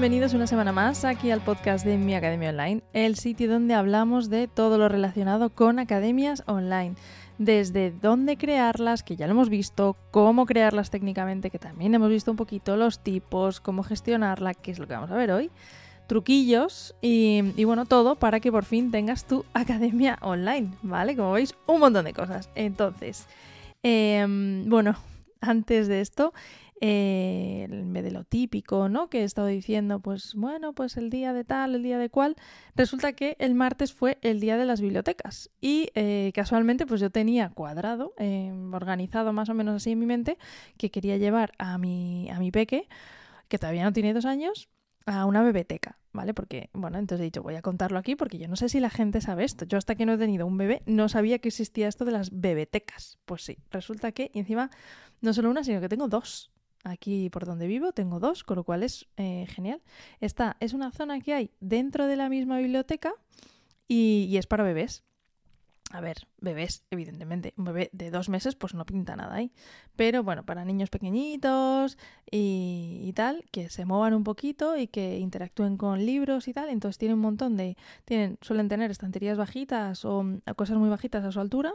bienvenidos una semana más aquí al podcast de Mi Academia Online, el sitio donde hablamos de todo lo relacionado con academias online. Desde dónde crearlas, que ya lo hemos visto, cómo crearlas técnicamente, que también hemos visto un poquito los tipos, cómo gestionarla, que es lo que vamos a ver hoy, truquillos y, bueno, todo para que por fin tengas tu academia online, ¿vale? Como veis, un montón de cosas. Entonces, em, bueno, antes de esto, eh, en vez de lo típico, ¿no? Que he estado diciendo, pues bueno, pues el día de tal, el día de cual. Resulta que el martes fue el día de las bibliotecas y eh, casualmente pues yo tenía cuadrado, eh, organizado más o menos así en mi mente, que quería llevar a mi, a mi peque, que todavía no tiene dos años, a una biblioteca, ¿vale? Porque, bueno, entonces he dicho, voy a contarlo aquí porque yo no sé si la gente sabe esto. Yo hasta que no he tenido un bebé no sabía que existía esto de las bebetecas. Pues sí, resulta que encima no solo una, sino que tengo dos. Aquí por donde vivo tengo dos, con lo cual es eh, genial. Esta es una zona que hay dentro de la misma biblioteca y, es para bebés. A ver, bebés, evidentemente. Un bebé de dos meses, pues no pinta nada ahí. Pero bueno, para niños pequeñitos y, y, tal, que se muevan un poquito y que interactúen con libros y tal. Entonces tienen un montón de. Tienen, suelen tener estanterías bajitas o cosas muy bajitas a su altura,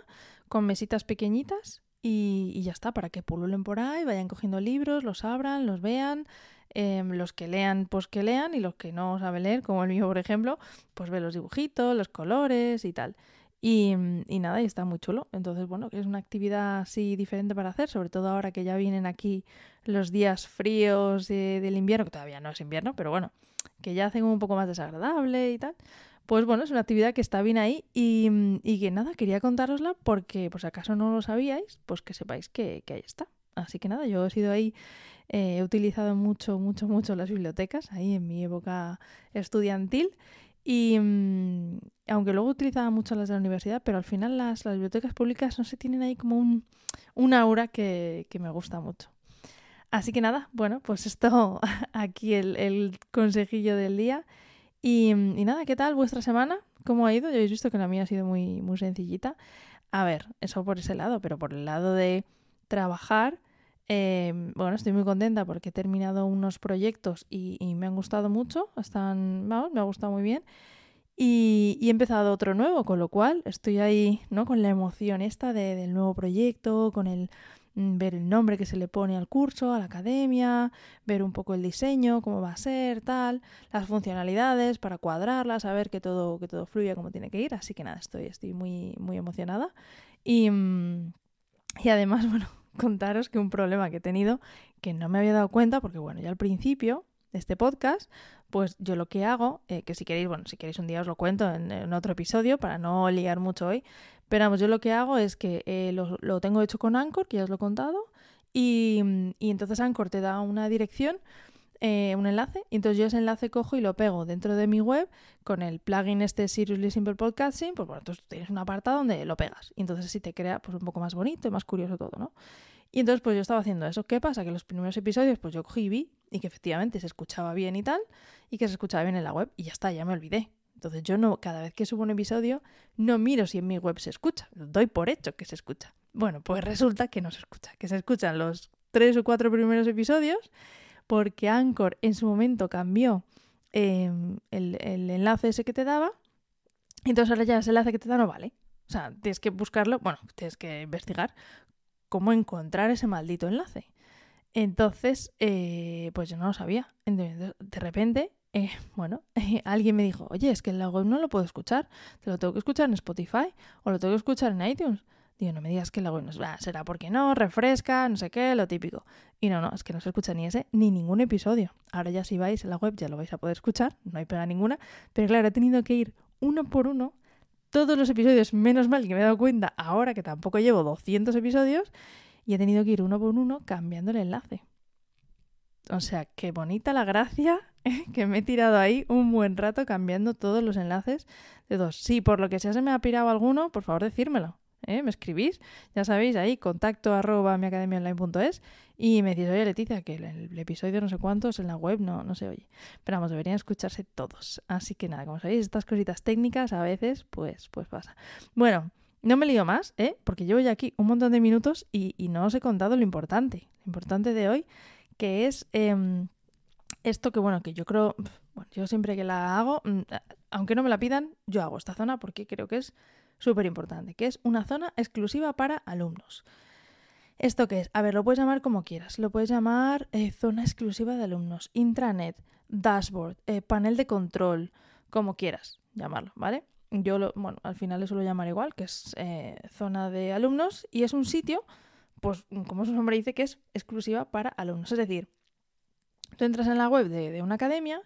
con mesitas pequeñitas. Y, y ya está, para que pululen por ahí, vayan cogiendo libros, los abran, los vean. Eh, los que lean, pues que lean, y los que no saben leer, como el mío, por ejemplo, pues ve los dibujitos, los colores y tal. Y, y, nada, y está muy chulo. Entonces, bueno, es una actividad así diferente para hacer, sobre todo ahora que ya vienen aquí los días fríos de, del invierno, que todavía no es invierno, pero bueno, que ya hacen un poco más desagradable y tal. Pues bueno, es una actividad que está bien ahí y, y que nada, quería contárosla porque, por si acaso no lo sabíais, pues que sepáis que, ahí está. Así que nada, yo he sido ahí, eh, he utilizado mucho, mucho, mucho las bibliotecas, ahí en mi época estudiantil. Y mmm, aunque luego utilizaba mucho las de la universidad, pero al final las, bibliotecas públicas no se tienen ahí como un, aura que, me gusta mucho. Así que nada, bueno, pues esto aquí el consejillo del día. Y, y, nada, ¿qué tal vuestra semana? ¿Cómo ha ido? Ya habéis visto que la mía ha sido muy, muy sencillita. A ver, eso por ese lado, pero por el lado de trabajar, eh, bueno, estoy muy contenta porque he terminado unos proyectos y, me han gustado mucho, están, vamos, me ha gustado muy bien. Y, y, he empezado otro nuevo, con lo cual estoy ahí, ¿no? Con la emoción esta de, del nuevo proyecto, con el mm, ver el nombre que se le pone al curso, a la academia, ver un poco el diseño, cómo va a ser, tal, las funcionalidades para cuadrarlas, a ver que todo, que todo fluya como tiene que ir. Así que nada, estoy, estoy muy, muy emocionada. Y, mm, y además, bueno, contaros que un problema que he tenido que no me había dado cuenta, porque bueno, ya al principio de este podcast, pues yo lo que hago, eh, que si queréis, bueno, si queréis un día os lo cuento en, otro episodio para no liar mucho hoy, pero vamos, yo lo que hago es que eh, lo, lo, tengo hecho con Anchor, que ya os lo he contado, y, y entonces Anchor te da una dirección, eh, un enlace, y entonces yo ese enlace cojo y lo pego dentro de mi web con el plugin este Seriously Simple Podcasting, pues bueno, entonces tienes un apartado donde lo pegas, y entonces así te crea pues un poco más bonito y más curioso todo, ¿no? Y entonces pues yo estaba haciendo eso. ¿Qué pasa? Que los primeros episodios pues yo cogí y vi y que efectivamente se escuchaba bien y tal y que se escuchaba bien en la web y ya está, ya me olvidé. Entonces yo no, cada vez que subo un episodio no miro si en mi web se escucha, doy por hecho que se escucha. Bueno, pues resulta que no se escucha, que se escuchan los tres o cuatro primeros episodios porque Anchor en su momento cambió eh, el, el enlace ese que te daba entonces ahora ya ese enlace que te da no vale. O sea, tienes que buscarlo, bueno, tienes que investigar cómo encontrar ese maldito enlace. Entonces, eh, pues yo no lo sabía. De repente, eh, bueno, alguien me dijo, oye, es que en la web no lo puedo escuchar, te lo tengo que escuchar en Spotify o lo tengo que escuchar en iTunes. Digo, no me digas que la web no es... Ah, será porque no, refresca, no sé qué, lo típico. Y no, no, es que no se escucha ni ese ni ningún episodio. Ahora ya si vais a la web ya lo vais a poder escuchar, no hay pega ninguna. Pero claro, he tenido que ir uno por uno todos los episodios, menos mal que me he dado cuenta ahora que tampoco llevo 200 episodios y he tenido que ir uno por uno cambiando el enlace. O sea, qué bonita la gracia que me he tirado ahí un buen rato cambiando todos los enlaces de dos. Si por lo que sea se me ha pirado alguno, por favor decírmelo. ¿Eh? Me escribís, ya sabéis, ahí contacto arroba miacademiaonline.es y me decís, oye Leticia, que el, episodio no sé cuántos en la web no, no se oye. Pero vamos, deberían escucharse todos. Así que nada, como sabéis, estas cositas técnicas a veces, pues, pues pasa. Bueno, no me lío más, ¿eh? porque llevo ya aquí un montón de minutos y, y, no os he contado lo importante. Lo importante de hoy, que es... Eh, Esto que bueno, que yo creo, bueno, yo siempre que la hago, mm, aunque no me la pidan, yo hago esta zona porque creo que es súper importante, que es una zona exclusiva para alumnos. ¿Esto qué es? A ver, lo puedes llamar como quieras. Lo puedes llamar eh, zona exclusiva de alumnos, intranet, dashboard, eh, panel de control, como quieras llamarlo, ¿vale? Yo, lo, bueno, al final le suelo llamar igual, que es eh, zona de alumnos y es un sitio, pues como su nombre dice, que es exclusiva para alumnos. Es decir, tú entras en la web de, una academia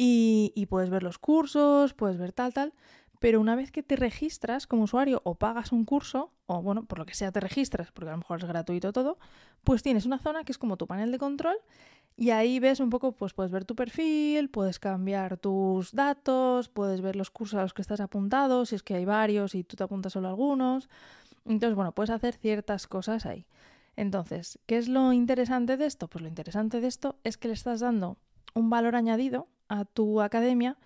y puedes ver los cursos, puedes ver tal, tal, pero una vez que te registras como usuario o pagas un curso, o bueno, por lo que sea te registras, porque a lo mejor es gratuito todo, pues tienes una zona que es como tu panel de control y ahí ves un poco, pues puedes ver tu perfil, puedes cambiar tus datos, puedes ver los cursos a los que estás apuntado, si es que hay varios y tú te apuntas solo a algunos. Entonces, bueno, puedes hacer ciertas cosas ahí. Entonces, ¿qué es lo interesante de esto? Pues lo interesante de esto es que le estás dando un valor añadido a tu academia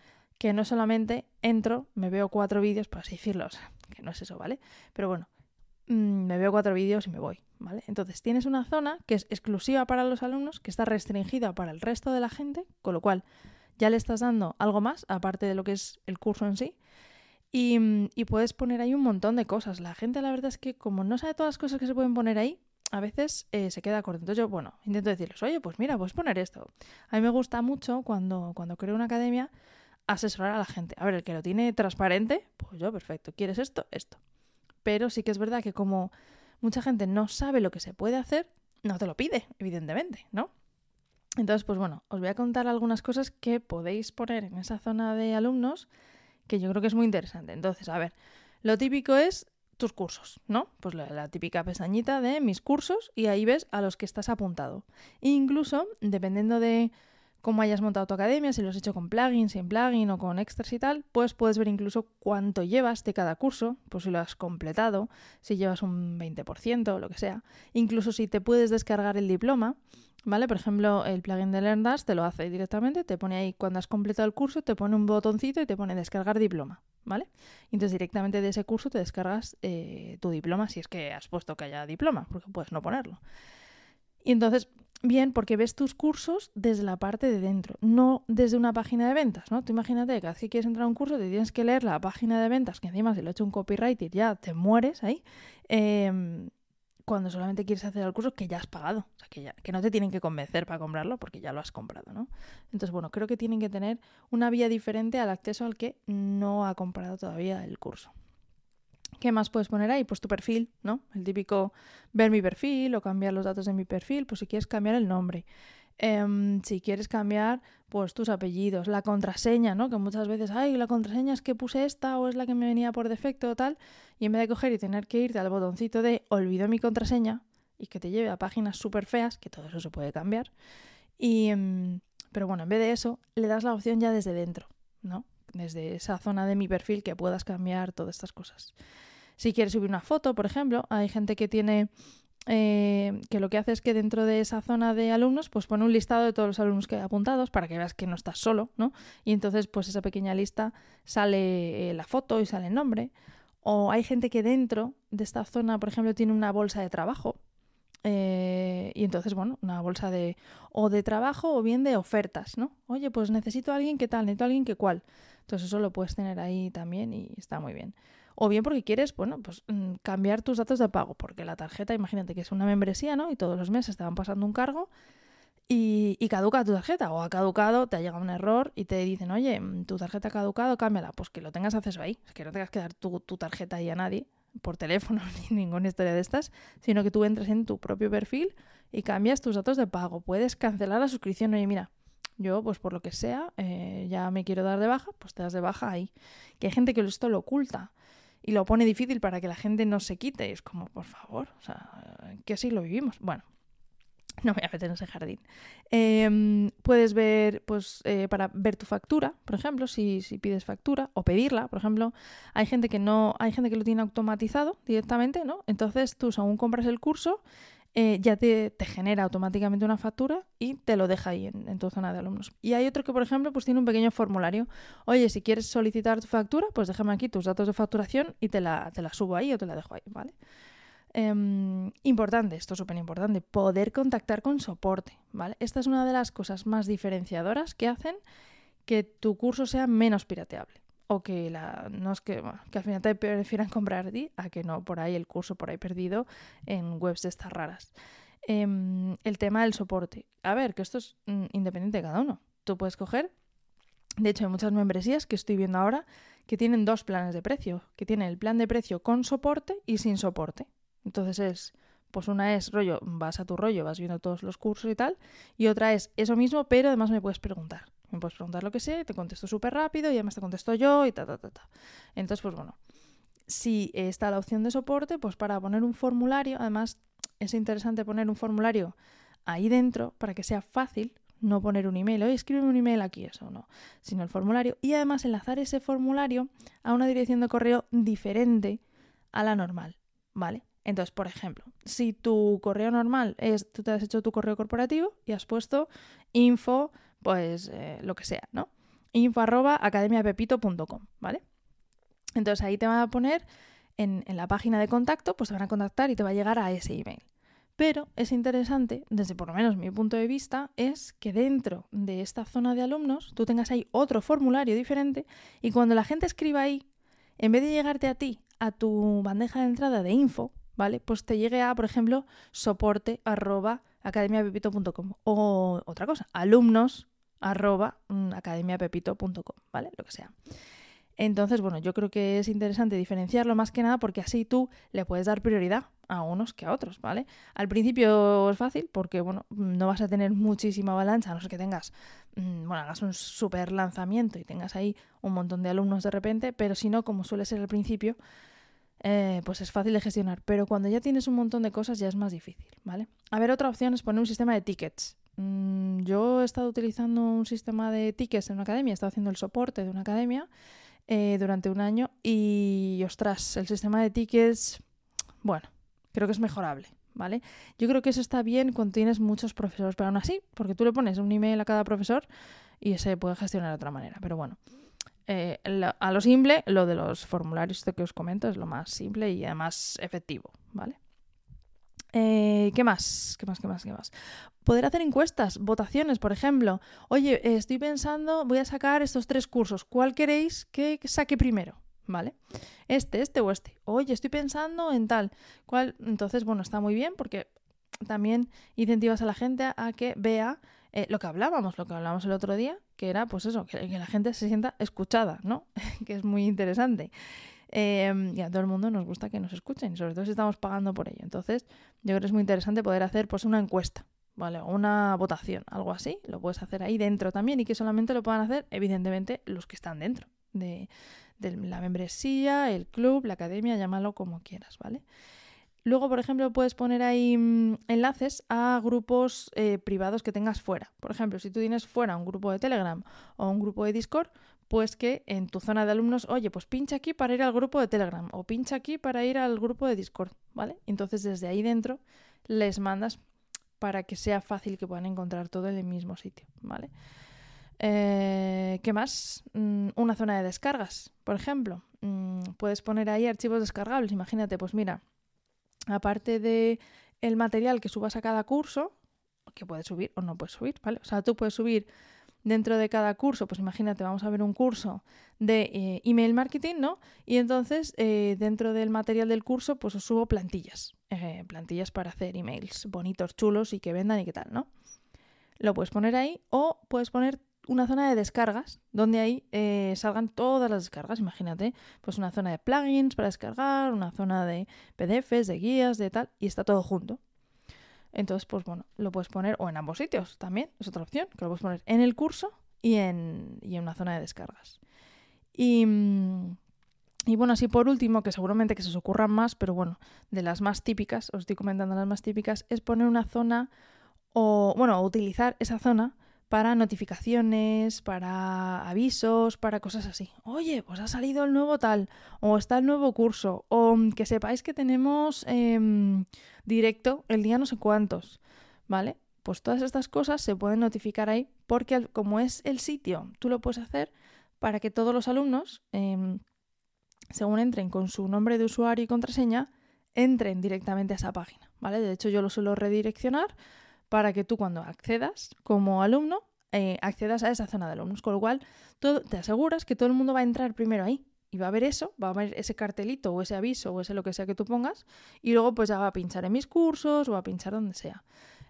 que no solamente entro, me veo cuatro vídeos, por así decirlo, que no es eso, ¿vale? Pero bueno, mm, me veo cuatro vídeos y me voy, ¿vale? Entonces tienes una zona que es exclusiva para los alumnos, que está restringida para el resto de la gente, con lo cual ya le estás dando algo más, aparte de lo que es el curso en sí. Y, mm, puedes poner ahí un montón de cosas. La gente, la verdad es que como no sabe todas las cosas que se pueden poner ahí, a veces eh, se queda corto. Entonces yo, bueno, intento decirles, oye, pues mira, puedes poner esto. A mí me gusta mucho cuando, cuando creo una academia asesorar a la gente. A ver, el que lo tiene transparente, pues yo, perfecto. ¿Quieres esto? Esto. Pero sí que es verdad que como mucha gente no sabe lo que se puede hacer, no te lo pide, evidentemente, ¿no? Entonces, pues bueno, os voy a contar algunas cosas que podéis poner en esa zona de alumnos que yo creo que es muy interesante. Entonces, a ver, lo típico es tus cursos, ¿no? Pues la, típica pestañita de mis cursos y ahí ves a los que estás apuntado. incluso, dependiendo de cómo hayas montado tu academia, si lo has hecho con plugins, sin plugin o con extras y tal, pues puedes ver incluso cuánto llevas de cada curso, pues si lo has completado, si llevas un 20% o lo que sea. Incluso si te puedes descargar el diploma, ¿vale? Por ejemplo, el plugin de LearnDash te lo hace directamente, te pone ahí cuando has completado el curso, te pone un botoncito y te pone descargar diploma, ¿vale? Entonces directamente de ese curso te descargas eh, tu diploma si es que has puesto que haya diploma, porque puedes no ponerlo. Y entonces Bien, porque ves tus cursos desde la parte de dentro, no desde una página de ventas, ¿no? Tú imagínate que cada vez que quieres entrar a un curso te tienes que leer la página de ventas, que encima si lo he hecho un copyright ya te mueres ahí, em, cuando solamente quieres hacer el curso que ya has pagado, o sea, que, ya, que no te tienen que convencer para comprarlo porque ya lo has comprado, ¿no? Entonces, bueno, creo que tienen que tener una vía diferente al acceso al que no ha comprado todavía el curso. ¿Qué más puedes poner ahí? Pues tu perfil, ¿no? El típico ver mi perfil o cambiar los datos de mi perfil, pues si quieres cambiar el nombre. Em, si quieres cambiar, pues tus apellidos, la contraseña, ¿no? Que muchas veces, ay, la contraseña es que puse esta o es la que me venía por defecto o tal, y en vez de coger y tener que irte al botoncito de olvido mi contraseña y que te lleve a páginas súper feas, que todo eso se puede cambiar, y, em, pero bueno, en vez de eso, le das la opción ya desde dentro, ¿no? Desde esa zona de mi perfil que puedas cambiar todas estas cosas. Si quieres subir una foto, por ejemplo, hay gente que tiene eh, que lo que hace es que dentro de esa zona de alumnos, pues pone un listado de todos los alumnos que apuntados para que veas que no estás solo, ¿no? Y entonces, pues esa pequeña lista sale eh, la foto y sale el nombre. O hay gente que dentro de esta zona, por ejemplo, tiene una bolsa de trabajo. Eh, y entonces, bueno, una bolsa de o de trabajo o bien de ofertas, ¿no? Oye, pues necesito a alguien que tal, necesito a alguien que cual. Entonces eso lo puedes tener ahí también y está muy bien o bien porque quieres, bueno, pues mm, cambiar tus datos de pago, porque la tarjeta, imagínate que es una membresía, ¿no? Y todos los meses te van pasando un cargo y, caduca tu tarjeta, o ha caducado, te ha llegado un error y te dicen, oye, mm, tu tarjeta ha caducado, cámbiala, pues que lo tengas acceso ahí, que no tengas que dar tu, tu tarjeta ahí a nadie por teléfono ni ninguna historia de estas, sino que tú entres en tu propio perfil y cambias tus datos de pago. Puedes cancelar la suscripción, oye, mira, yo, pues por lo que sea, eh, ya me quiero dar de baja, pues te das de baja ahí. Que hay gente que esto lo oculta y lo pone difícil para que la gente no se quite. Es como, por favor, o sea, ¿qué lo vivimos? Bueno, no me voy a meter en ese jardín. Em, puedes ver, pues, eh, para ver tu factura, por ejemplo, si, si, pides factura o pedirla, por ejemplo, hay gente que no, hay gente que lo tiene automatizado directamente, ¿no? Entonces tú, según compras el curso, eh, ya te, genera automáticamente una factura y te lo deja ahí en, tu zona de alumnos. Y hay otro que, por ejemplo, pues tiene un pequeño formulario. Oye, si quieres solicitar tu factura, pues déjame aquí tus datos de facturación y te la, te la subo ahí o te la dejo ahí, ¿vale? Em, importante, esto es súper importante, poder contactar con soporte, ¿vale? Esta es una de las cosas más diferenciadoras que hacen que tu curso sea menos pirateable. O que, la, no es que, al final te prefieran comprar ti a que no, por ahí el curso por ahí perdido en webs de estas raras. Em, el tema del soporte. A ver, que esto es mm, independiente de cada uno. Tú puedes coger de hecho, hay muchas membresías que estoy viendo ahora que tienen dos planes de precio, que tienen el plan de precio con soporte y sin soporte. Entonces es, pues una es rollo, vas a tu rollo, vas viendo todos los cursos y tal, y otra es eso mismo, pero además me puedes preguntar. Me puedes preguntar lo que sé, te contesto súper rápido y además te contesto yo y ta, ta, ta, ta. Entonces, pues bueno, si está la opción de soporte, pues para poner un formulario, además es interesante poner un formulario ahí dentro para que sea fácil no poner un email, oye, escríbeme un email aquí, eso no, sino el formulario y además enlazar ese formulario a una dirección de correo diferente a la normal, ¿vale? Entonces, por ejemplo, si tu correo normal es, tú te has hecho tu correo corporativo y has puesto info, pues eh, lo que sea, ¿no? Info arroba ¿vale? Entonces ahí te van a poner en, en, la página de contacto, pues te van a contactar y te va a llegar a ese email. Pero es interesante, desde por lo menos mi punto de vista, es que dentro de esta zona de alumnos tú tengas ahí otro formulario diferente y cuando la gente escriba ahí, en vez de llegarte a ti, a tu bandeja de entrada de info, ¿vale? Pues te llegue a, por ejemplo, soporte arroba o otra cosa, alumnos arroba mm, academiapepito.com, ¿vale? Lo que sea. Entonces, bueno, yo creo que es interesante diferenciarlo más que nada porque así tú le puedes dar prioridad a unos que a otros, ¿vale? Al principio es fácil porque, bueno, no vas a tener muchísima avalancha, a no ser que tengas, mm, bueno, hagas un super lanzamiento y tengas ahí un montón de alumnos de repente, pero si no, como suele ser al principio, eh, pues es fácil de gestionar. Pero cuando ya tienes un montón de cosas ya es más difícil, ¿vale? A ver, otra opción es poner un sistema de tickets. Mm, yo he estado utilizando un sistema de tickets en una academia, he estado haciendo el soporte de una academia eh, durante un año y, ostras, el sistema de tickets, bueno, creo que es mejorable. ¿Vale? Yo creo que eso está bien cuando tienes muchos profesores, pero aún así, porque tú le pones un email a cada profesor y se puede gestionar de otra manera. Pero bueno, eh, a lo simple, lo de los formularios que os comento es lo más simple y además efectivo, ¿vale? Eh, ¿Qué más? ¿Qué más? ¿Qué más? ¿Qué más? Poder hacer encuestas, votaciones, por ejemplo. Oye, estoy pensando, voy a sacar estos tres cursos. ¿Cuál queréis que saque primero? ¿Vale? Este, este o este. Oye, estoy pensando en tal. ¿Cuál? Entonces, bueno, está muy bien porque también incentivas a la gente a que vea eh, lo que hablábamos, lo que hablábamos el otro día, que era pues eso, que, la gente se sienta escuchada, ¿no? que es muy interesante. Em, y a todo el mundo nos gusta que nos escuchen, sobre todo si estamos pagando por ello. Entonces, yo creo que es muy interesante poder hacer pues una encuesta, ¿vale? O una votación, algo así. Lo puedes hacer ahí dentro también y que solamente lo puedan hacer, evidentemente, los que están dentro de, de la membresía, el club, la academia, llámalo como quieras, ¿vale? Luego, por ejemplo, puedes poner ahí mm, enlaces a grupos eh, privados que tengas fuera. Por ejemplo, si tú tienes fuera un grupo de Telegram o un grupo de Discord, pues que en tu zona de alumnos, oye, pues pincha aquí para ir al grupo de Telegram o pincha aquí para ir al grupo de Discord, ¿vale? Entonces desde ahí dentro les mandas para que sea fácil que puedan encontrar todo en el mismo sitio, ¿vale? Eh, ¿Qué más? Mm, una zona de descargas, por ejemplo. Mm, puedes poner ahí archivos descargables. Imagínate, pues mira, aparte de el material que subas a cada curso, que puedes subir o no puedes subir, ¿vale? O sea, tú puedes subir dentro de cada curso, pues imagínate, vamos a ver un curso de eh, email marketing, ¿no? Y entonces eh, dentro del material del curso, pues os subo plantillas, plantillas para hacer emails bonitos, chulos y que vendan y qué tal, ¿no? Lo puedes poner ahí o puedes poner una zona de descargas, donde ahí eh, salgan todas las descargas. Imagínate, pues una zona de plugins para descargar, una zona de PDFs, de guías, de tal, y está todo junto. Entonces, pues bueno, lo puedes poner, o en ambos sitios también, es otra opción, que lo puedes poner en el curso y en, y en una zona de descargas. Y, mm, y bueno, así por último, que seguramente que se os ocurran más, pero bueno, de las más típicas, os estoy comentando las más típicas, es poner una zona o, bueno, utilizar esa zona para notificaciones, para avisos, para cosas así. Oye, pues ha salido el nuevo tal, o está el nuevo curso, o que sepáis que tenemos em, directo el día no sé cuántos, ¿vale? Pues todas estas cosas se pueden notificar ahí porque como es el sitio, tú lo puedes hacer para que todos los alumnos, em, según entren con su nombre de usuario y contraseña, entren directamente a esa página, ¿vale? De hecho, yo lo suelo redireccionar para que tú cuando accedas como alumno, eh, accedas a esa zona de alumnos, con lo cual te aseguras que todo el mundo va a entrar primero ahí y va a ver eso, va a ver ese cartelito o ese aviso o ese lo que sea que tú pongas y luego pues ya va a pinchar en mis cursos o va a pinchar donde sea.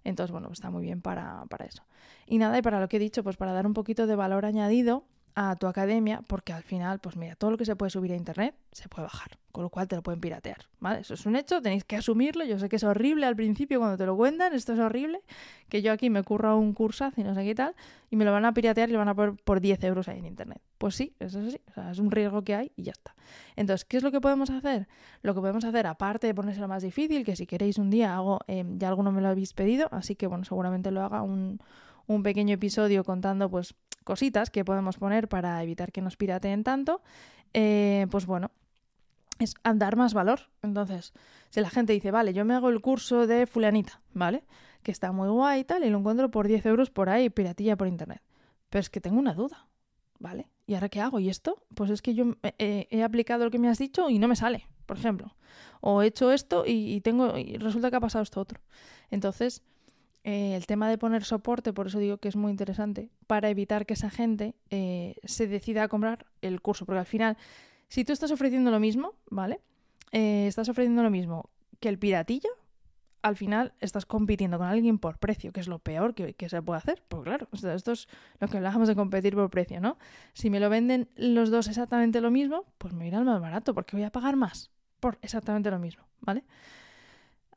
Entonces, bueno, está muy bien para, para eso. Y nada, y para lo que he dicho, pues para dar un poquito de valor añadido a tu academia, porque al final, pues mira, todo lo que se puede subir a internet se puede bajar, con lo cual te lo pueden piratear, ¿vale? Eso es un hecho, tenéis que asumirlo. Yo sé que es horrible al principio cuando te lo cuentan, esto es horrible, que yo aquí me curro un cursazo y no sé qué tal, y me lo van a piratear y lo van a poner por 10 euros ahí en internet. Pues sí, eso es así, o sea, es un riesgo que hay y ya está. Entonces, ¿qué es lo que podemos hacer? Lo que podemos hacer, aparte de ponerse lo más difícil, que si queréis un día hago, eh, ya alguno me lo habéis pedido, así que bueno, seguramente lo haga un un pequeño episodio contando pues cositas que podemos poner para evitar que nos pirateen tanto, eh, pues bueno, es dar más valor. Entonces, si la gente dice, vale, yo me hago el curso de fulanita, ¿vale? Que está muy guay y tal, y lo encuentro por 10 euros por ahí, piratilla por internet. Pero es que tengo una duda, ¿vale? ¿Y ahora qué hago? ¿Y esto? Pues es que yo he aplicado lo que me has dicho y no me sale, por ejemplo. O he hecho esto y, y tengo. y resulta que ha pasado esto otro. Entonces, eh, el tema de poner soporte, por eso digo que es muy interesante, para evitar que esa gente eh, se decida a comprar el curso. Porque al final, si tú estás ofreciendo lo mismo, ¿vale? Eh, estás ofreciendo lo mismo que el piratillo, al final estás compitiendo con alguien por precio, que es lo peor que, se puede hacer. Pues claro, esto es lo que hablábamos de competir por precio, ¿no? Si me lo venden los dos exactamente lo mismo, pues me irá al más barato, porque voy a pagar más por exactamente lo mismo, ¿vale?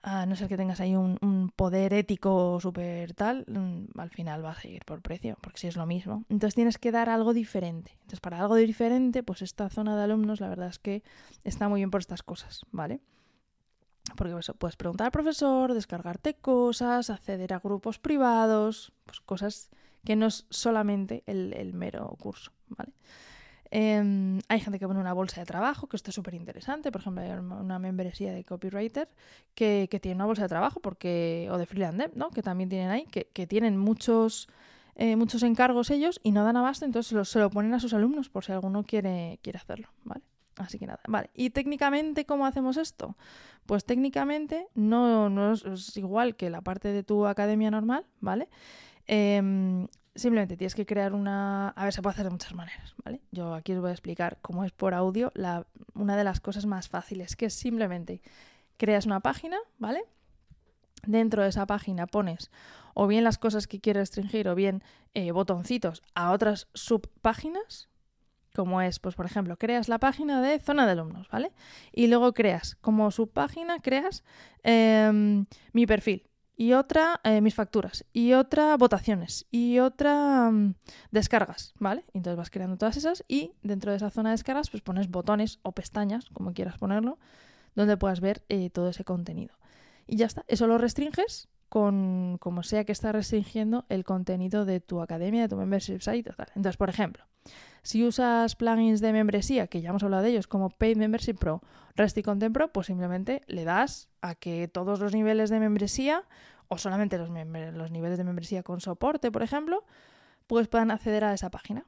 A no ser que tengas ahí un, poder ético súper tal, mm, al final vas a ir por precio, porque si es lo mismo. Entonces tienes que dar algo diferente. Entonces para algo diferente, pues esta zona de alumnos la verdad es que está muy bien por estas cosas, ¿vale? Porque eso, puedes preguntar al profesor, descargarte cosas, acceder a grupos privados, pues cosas que no es solamente el, el mero curso, ¿vale? Em, hay gente que pone una bolsa de trabajo, que esto es súper interesante. Por ejemplo, hay una membresía de copywriter que, tiene una bolsa de trabajo porque o de freelance, ¿no? Que también tienen ahí, que, tienen muchos, eh, muchos encargos ellos y no dan abasto, entonces se lo, ponen a sus alumnos por si alguno quiere, quiere hacerlo, ¿vale? Así que nada, vale. ¿Y técnicamente cómo hacemos esto? Pues técnicamente no, no es, igual que la parte de tu academia normal, ¿vale? Em, simplemente tienes que crear una... A ver, se puede hacer de muchas maneras, ¿vale? Yo aquí os voy a explicar cómo es por audio la... una de las cosas más fáciles, que es simplemente creas una página, ¿vale? Dentro de esa página pones o bien las cosas que quieres restringir o bien eh, botoncitos a otras subpáginas, como es, pues por ejemplo, creas la página de zona de alumnos, ¿vale? Y luego creas como subpágina, creas em, mi perfil, y otra eh, mis facturas, y otra votaciones, y otra mm, descargas, ¿vale? Entonces vas creando todas esas y dentro de esa zona de descargas pues pones botones o pestañas, como quieras ponerlo, donde puedas ver eh, todo ese contenido. Y ya está, eso lo restringes con como sea que está restringiendo el contenido de tu academia, de tu membership site, tal. Entonces, por ejemplo, si usas plugins de membresía, que ya hemos hablado de ellos, como Paid Membership Pro, Rest Content Pro, pues simplemente le das a que todos los niveles de membresía, o solamente los, los niveles de membresía con soporte, por ejemplo, pues puedan acceder a esa página.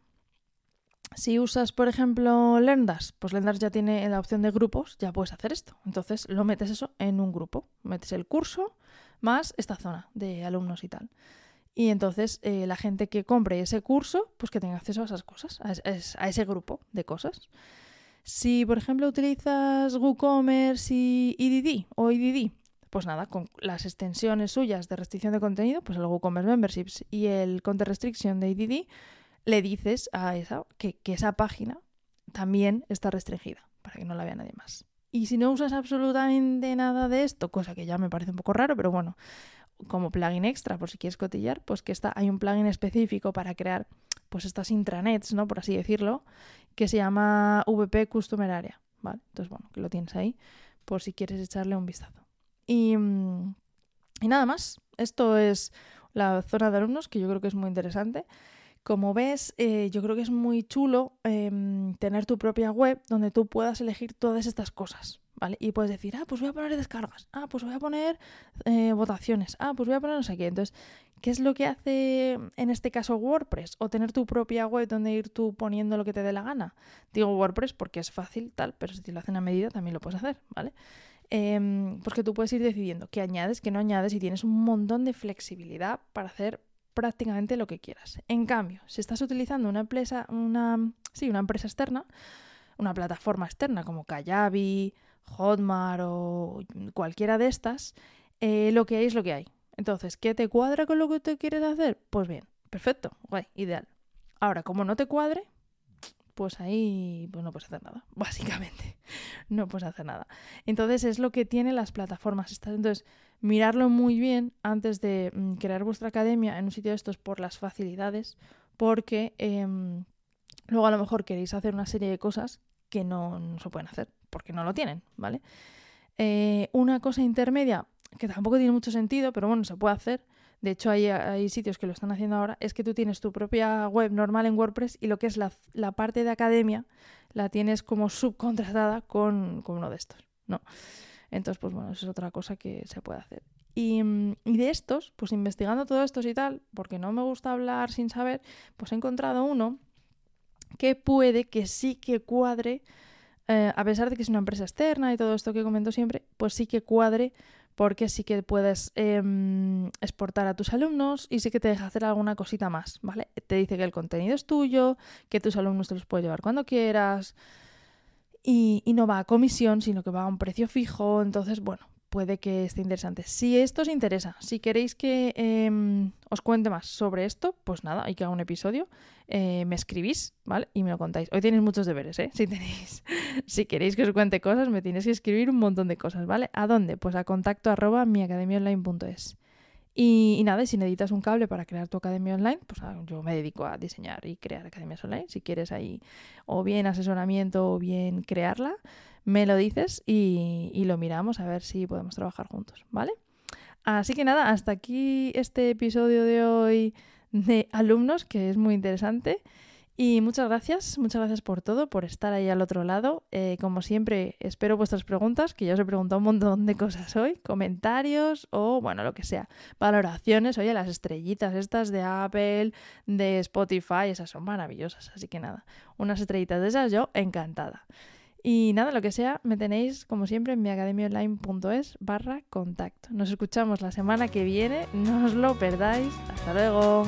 Si usas, por ejemplo, Lendas, pues Lendas ya tiene la opción de grupos, ya puedes hacer esto. Entonces lo metes eso en un grupo. Metes el curso más esta zona de alumnos y tal. Y entonces eh, la gente que compre ese curso, pues que tenga acceso a esas cosas, a, ese grupo de cosas. Si, por ejemplo, utilizas WooCommerce y EDD o EDD, pues nada, con las extensiones suyas de restricción de contenido, pues el WooCommerce Memberships y el Content Restriction de EDD, le dices a esa que esa página también está restringida, para que no la vea nadie más. Y si no usas absolutamente nada de esto, cosa que ya me parece un poco raro, pero bueno, como plugin extra, por si quieres cotillar, pues que está, hay un plugin específico para crear pues estas intranets, ¿no? Por así decirlo, que se llama VP Customer Area, ¿vale? Entonces, bueno, que lo tienes ahí por si quieres echarle un vistazo. Y, mm, y nada más, esto es la zona de alumnos, que yo creo que es muy interesante. Como ves, eh, yo creo que es muy chulo em, tener tu propia web donde tú puedas elegir todas estas cosas, ¿vale? Y puedes decir, ah, pues voy a poner descargas, ah, pues voy a poner eh, votaciones, ah, pues voy a poner no sé qué. Entonces, ¿qué es lo que hace en este caso WordPress? O tener tu propia web donde ir tú poniendo lo que te dé la gana. Digo WordPress porque es fácil, tal, pero si te lo hacen a medida también lo puedes hacer, ¿vale? Em, porque tú puedes ir decidiendo qué añades, qué no añades y tienes un montón de flexibilidad para hacer prácticamente lo que quieras. En cambio, si estás utilizando una empresa, una, sí, una empresa externa, una plataforma externa como Kayabi, Hotmart o cualquiera de estas, eh, lo que hay es lo que hay. Entonces, ¿qué te cuadra con lo que tú quieres hacer? Pues bien, perfecto, guay, ideal. Ahora, como no te cuadre, pues ahí pues no puedes hacer nada, básicamente. No puedes hacer nada. Entonces es lo que tienen las plataformas estas. Entonces, mirarlo muy bien antes de mm, crear vuestra academia en un sitio de estos por las facilidades, porque em, luego a lo mejor queréis hacer una serie de cosas que no, se pueden hacer, porque no lo tienen, ¿vale? Eh, una cosa intermedia que tampoco tiene mucho sentido, pero bueno, se puede hacer. De hecho, hay, hay, sitios que lo están haciendo ahora. Es que tú tienes tu propia web normal en WordPress y lo que es la, la parte de academia la tienes como subcontratada con, con, uno de estos, ¿no? Entonces, pues bueno, eso es otra cosa que se puede hacer. Y, y, de estos, pues investigando todo esto y tal, porque no me gusta hablar sin saber, pues he encontrado uno que puede que sí que cuadre, eh, a pesar de que es una empresa externa y todo esto que comento siempre, pues sí que cuadre porque sí que puedes em, exportar a tus alumnos y sí que te deja hacer alguna cosita más, ¿vale? Te dice que el contenido es tuyo, que tus alumnos te los puedes llevar cuando quieras y, y no va a comisión, sino que va a un precio fijo, entonces, bueno, puede que esté interesante. Si esto os interesa, si queréis que em, os cuente más sobre esto, pues nada, hay que haga un episodio, eh, me escribís, ¿vale? Y me lo contáis. Hoy tenéis muchos deberes, ¿eh? Si tenéis, si queréis que os cuente cosas, me tenéis que escribir un montón de cosas, ¿vale? ¿A dónde? Pues a contacto arroba miacademiaonline.es. Y, nada, si necesitas un cable para crear tu academia online, pues yo me dedico a diseñar y crear academias online. Si quieres ahí o bien asesoramiento o bien crearla, me lo dices y, lo miramos a ver si podemos trabajar juntos, ¿vale? Así que nada, hasta aquí este episodio de hoy de alumnos, que es muy interesante. Y muchas gracias, muchas gracias por todo, por estar ahí al otro lado. Eh, como siempre, espero vuestras preguntas, que ya os he preguntado un montón de cosas hoy, comentarios o, bueno, lo que sea, valoraciones. Oye, las estrellitas estas de Apple, de Spotify, esas son maravillosas. Así que nada, unas estrellitas de esas yo encantada. Y nada, lo que sea, me tenéis como siempre en miacademiaonline.es barra contacto. Nos escuchamos la semana que viene, no os lo perdáis. Hasta luego.